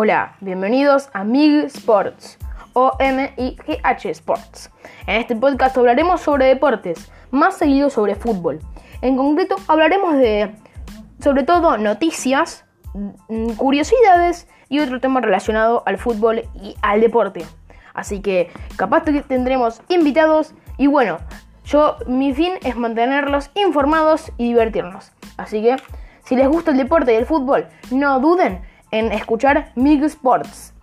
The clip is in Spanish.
Hola, bienvenidos a MIG Sports o M-I-G-H Sports. En este podcast hablaremos sobre deportes, más seguido sobre fútbol. En concreto hablaremos de, sobre todo, noticias, mm, curiosidades y otro tema relacionado al fútbol y al deporte. Así que capaz que tendremos invitados y bueno, yo mi fin es mantenerlos informados y divertirnos. Así que si les gusta el deporte y el fútbol, no duden en escuchar MIG Sports.